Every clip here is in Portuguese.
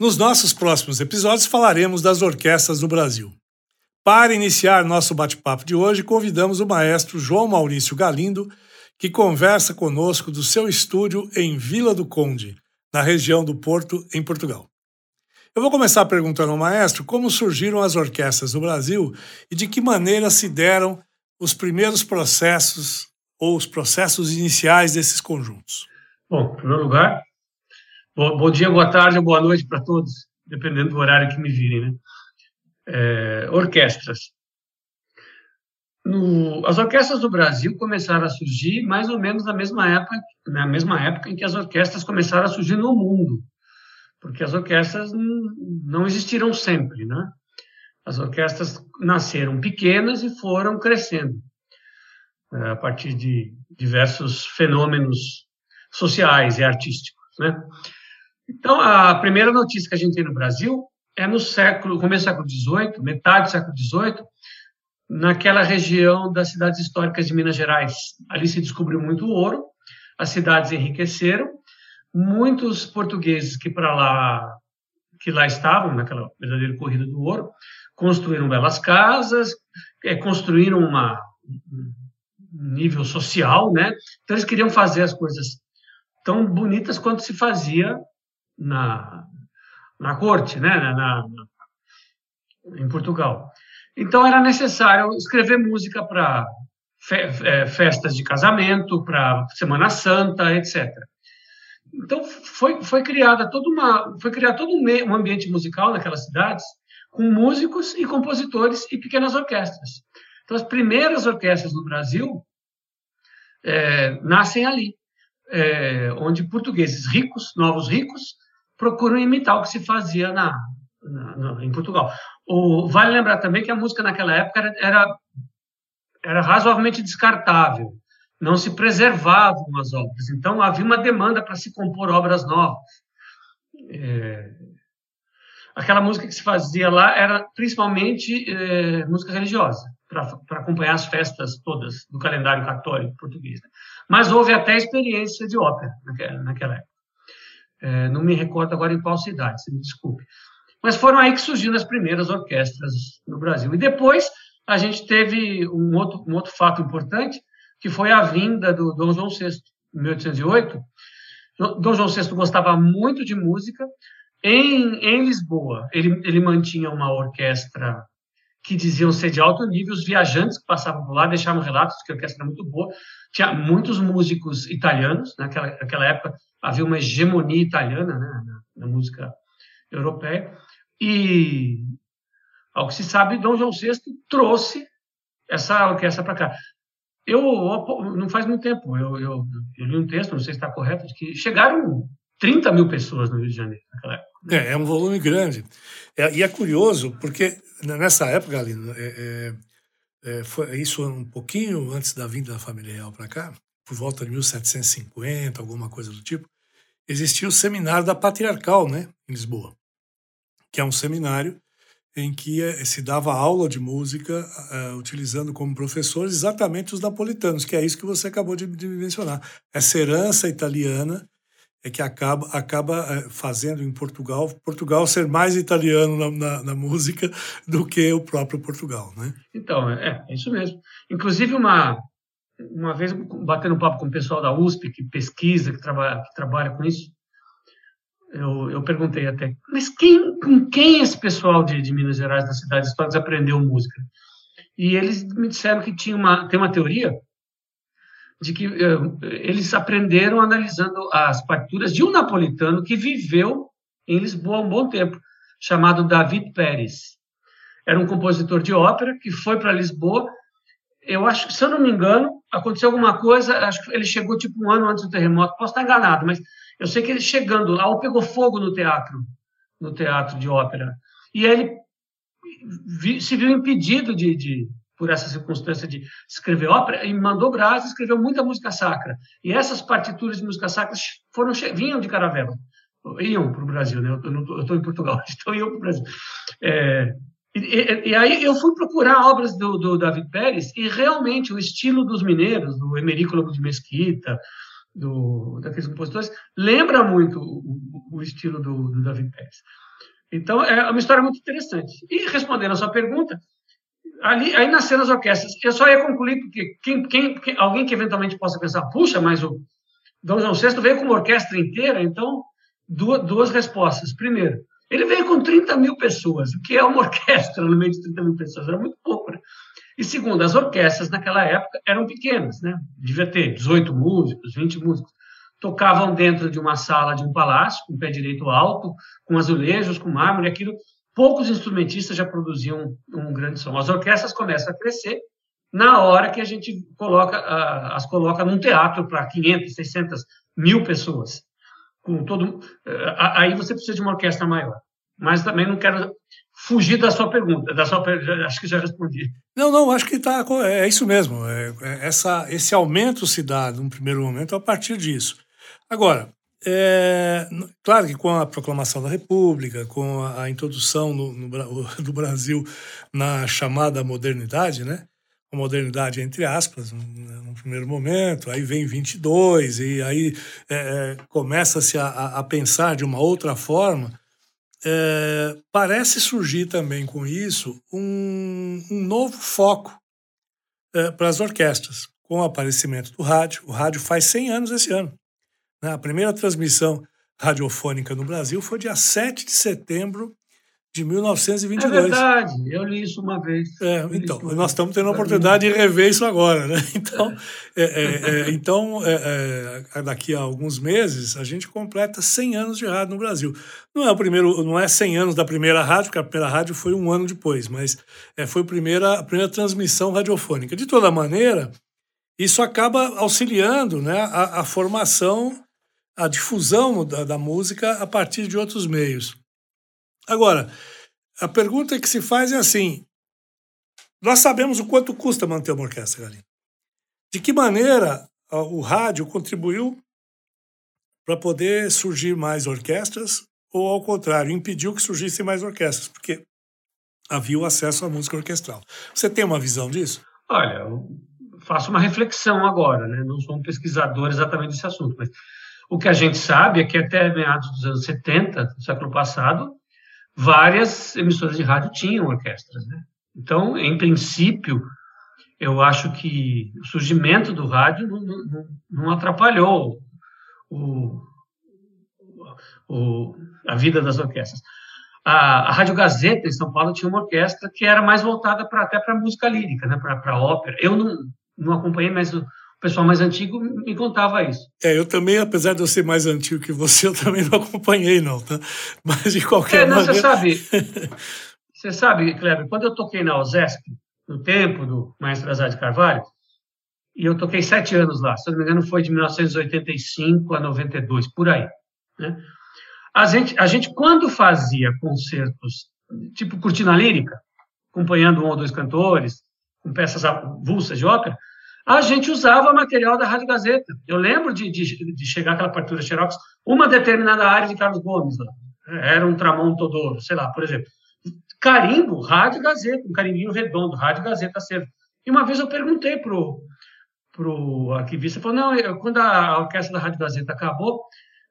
Nos nossos próximos episódios falaremos das orquestras no Brasil. Para iniciar nosso bate-papo de hoje, convidamos o maestro João Maurício Galindo, que conversa conosco do seu estúdio em Vila do Conde, na região do Porto, em Portugal. Eu vou começar perguntando ao maestro como surgiram as orquestras no Brasil e de que maneira se deram os primeiros processos ou os processos iniciais desses conjuntos. Bom, em primeiro lugar, bom, dia, boa tarde ou boa noite para todos, dependendo do horário que me virem. Né? É, orquestras. No, as orquestras do Brasil começaram a surgir mais ou menos na mesma época, na mesma época em que as orquestras começaram a surgir no mundo, porque as orquestras não existiram sempre, né? As orquestras nasceram pequenas e foram crescendo é, a partir de diversos fenômenos sociais e artísticos, né? Então, a primeira notícia que a gente tem no Brasil é no século, começo do século XVIII, metade do século XVIII, naquela região das cidades históricas de Minas Gerais. Ali se descobriu muito ouro, as cidades enriqueceram, muitos portugueses que para lá que lá estavam naquela verdadeira corrida do ouro construíram belas casas, é, construíram uma um nível social, né? Então eles queriam fazer as coisas tão bonitas quanto se fazia na na corte, né? Na, na, em Portugal. Então era necessário escrever música para é, festas de casamento, para Semana Santa, etc. Então foi foi criada toda uma foi criado todo um ambiente musical naquelas cidades com músicos e compositores e pequenas orquestras. Então as primeiras orquestras no Brasil é, nascem ali, é, onde portugueses ricos, novos ricos, procuram imitar o que se fazia na, na, na em Portugal. O, vale lembrar também que a música naquela época era, era, era razoavelmente descartável, não se preservavam as obras, então havia uma demanda para se compor obras novas. É, aquela música que se fazia lá era principalmente é, música religiosa, para acompanhar as festas todas do calendário católico português. Né? Mas houve até experiência de ópera naquela, naquela época. É, não me recordo agora em qual cidade, se me desculpe. Mas foram aí que surgiram as primeiras orquestras no Brasil. E depois a gente teve um outro, um outro fato importante, que foi a vinda do Dom João VI, em 1808. Dom João VI gostava muito de música. Em, em Lisboa, ele, ele mantinha uma orquestra que diziam ser de alto nível, os viajantes que passavam por lá deixavam relatos que a orquestra era muito boa. Tinha muitos músicos italianos, naquela, naquela época havia uma hegemonia italiana né, na, na música europeia. E, ao que se sabe, Dom João VI trouxe essa orquestra para cá. Eu, não faz muito tempo, eu, eu, eu, li um texto, não sei se está correto, de que chegaram 30 mil pessoas no Rio de Janeiro naquela época. É, é um volume grande. É, e é curioso, porque nessa época, Galino, é, é, é, foi isso um pouquinho antes da vinda da família real para cá, por volta de 1750, alguma coisa do tipo, existia o seminário da Patriarcal, né, em Lisboa que é um seminário em que eh, se dava aula de música uh, utilizando como professores exatamente os napolitanos, que é isso que você acabou de, de mencionar. Essa herança italiana é que acaba, acaba fazendo em Portugal Portugal ser mais italiano na, na, na, música do que o próprio Portugal, né? Então, é, é isso mesmo. Inclusive, uma, uma vez, batendo um papo com o pessoal da USP, que pesquisa, que trabalha, que trabalha com isso, eu, eu perguntei até, mas quem, com quem esse pessoal de, de Minas Gerais, das cidades históricas, aprendeu música? E eles me disseram que tinha uma, tem uma teoria de que uh, eles aprenderam analisando as partituras de um napolitano que viveu em Lisboa um bom tempo, chamado David Pérez. Era um compositor de ópera que foi para Lisboa. Eu acho, se eu não me engano, aconteceu alguma coisa. Acho que ele chegou tipo um ano antes do terremoto. Posso estar enganado, mas eu sei que ele chegando lá, ou pegou fogo no teatro no teatro de ópera. E ele se viu impedido de, de, por essa circunstância de escrever ópera, e mandou Brás escreveu muita música sacra. E essas partituras de música sacra foram, vinham de Caravela, iam para o Brasil, né? Eu estou em Portugal, então iam para o Brasil. É, e, e, e, aí eu fui procurar obras do, do, David Pérez e realmente o estilo dos mineiros, do Emerico de Mesquita, do, daqueles compositores, lembra muito o, o estilo do, do David Pérez. Então, é uma história muito interessante. E respondendo a sua pergunta, ali, aí nasceram as orquestras. Eu só ia concluir, porque quem, quem, quem, alguém que eventualmente possa pensar, puxa, mas o Dom João VI veio com uma orquestra inteira, então, duas, duas respostas. Primeiro, ele veio com 30 mil pessoas, o que é uma orquestra no meio de 30 mil pessoas? Era muito pouco, né? E segundo, as orquestras naquela época eram pequenas, né? Devia ter 18 músicos, 20 músicos tocavam dentro de uma sala de um palácio, com pé direito alto, com azulejos, com mármore, aquilo. Poucos instrumentistas já produziam um grande som. As orquestras começam a crescer na hora que a gente coloca, as coloca num teatro para 500, 600 mil pessoas. Com todo, aí você precisa de uma orquestra maior. Mas também não quero fugir da sua pergunta, da sua, acho que já respondi. Não, não, acho que tá, é isso mesmo. É, é, essa, esse aumento se dá, num primeiro momento, a partir disso. Agora, é, claro que com a proclamação da República, com a, a introdução no, no, do Brasil na chamada modernidade, né? A modernidade entre aspas, no, primeiro momento, aí vem 22, e aí é, é, começa-se a, a, pensar de uma outra forma. É, parece surgir também com isso um, um novo foco é, para as orquestras, com o aparecimento do rádio. O rádio faz 100 anos esse ano. Né? A primeira transmissão radiofônica no Brasil foi dia 7 de setembro de 1922. É verdade, eu li isso uma vez. É, então, nós estamos tendo a oportunidade de rever isso agora, né? Então, é, é, é, então é, é, daqui a alguns meses, a gente completa 100 anos de rádio no Brasil. Não é o primeiro, não é 100 anos da primeira rádio, porque a primeira rádio foi um ano depois, mas é, foi a primeira, a primeira transmissão radiofônica. De toda maneira, isso acaba auxiliando né, a, a formação a difusão da, da música a partir de outros meios. Agora, a pergunta que se faz é assim: nós sabemos o quanto custa manter uma orquestra, Galinha. De que maneira o rádio contribuiu para poder surgir mais orquestras, ou ao contrário, impediu que surgissem mais orquestras, porque havia o acesso à música orquestral. Você tem uma visão disso? Olha, eu faço uma reflexão agora, né? não sou um pesquisador exatamente desse assunto, mas o que a gente sabe é que até meados dos anos 70, do século passado, várias emissoras de rádio tinham orquestras. Né? Então, em princípio, eu acho que o surgimento do rádio não, não, não atrapalhou o, o, a vida das orquestras. A, a, Rádio Gazeta, em São Paulo, tinha uma orquestra que era mais voltada pra, até para música lírica, né, para ópera. Eu não, não acompanhei, mas o pessoal mais antigo me contava isso. É, eu também, apesar de eu ser mais antigo que você, eu também não acompanhei, não, tá? Mas de qualquer é, não, maneira. Você sabe, você sabe, Kleber, quando eu toquei na OSESP, no tempo do Maestro Azar de Carvalho, e eu toquei sete anos lá, se não me engano, foi de 1985 a 92, por aí. Né? A, gente, a gente, quando fazia concertos tipo cortina lírica, acompanhando um ou dois cantores, com peças avulsas de ópera, a gente usava material da Rádio Gazeta. Eu lembro de, de, de chegar aquela partitura Xerox, uma determinada área de Carlos Gomes. Era um Tramon Todoro, sei lá, por exemplo. Carimbo, Rádio Gazeta, um carimbinho redondo, Rádio Gazeta Acervo. E uma vez eu perguntei pro pro arquivista, falou, não, eu, quando a orquestra da Rádio Gazeta acabou,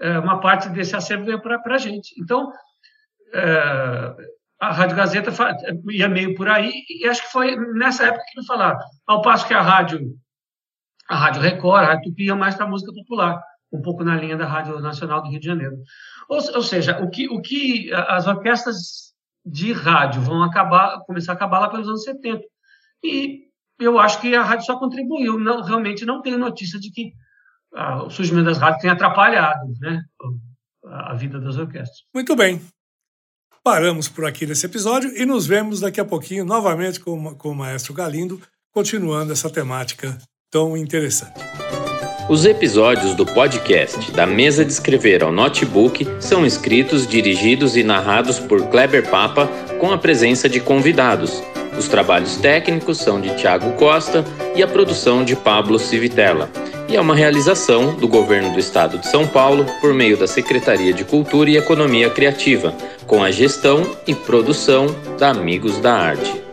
é, uma parte desse acervo veio para a gente. Então, é, a Rádio Gazeta ia meio por aí, e acho que foi nessa época que me falaram. Ao passo que a Rádio, a Rádio Record, a Rádio Tupi ia mais para música popular, um pouco na linha da Rádio Nacional do Rio de Janeiro. Ou, ou seja, o que, o que as orquestras de rádio vão acabar, começar a acabar lá pelos anos 70. E eu acho que a rádio só contribuiu. Não, realmente não tenho notícia de que ah, o surgimento das rádios tenha atrapalhado né, a vida das orquestras. Muito bem. Paramos por aqui nesse episódio e nos vemos daqui a pouquinho novamente com, com o Maestro Galindo, continuando essa temática tão interessante. Os episódios do podcast Da Mesa de Escrever ao Notebook são escritos, dirigidos e narrados por Kleber Papa com a presença de convidados. Os trabalhos técnicos são de Tiago Costa e a produção de Pablo Civitella. E é uma realização do Governo do Estado de São Paulo por meio da Secretaria de Cultura e Economia Criativa, com a gestão e produção da Amigos da Arte.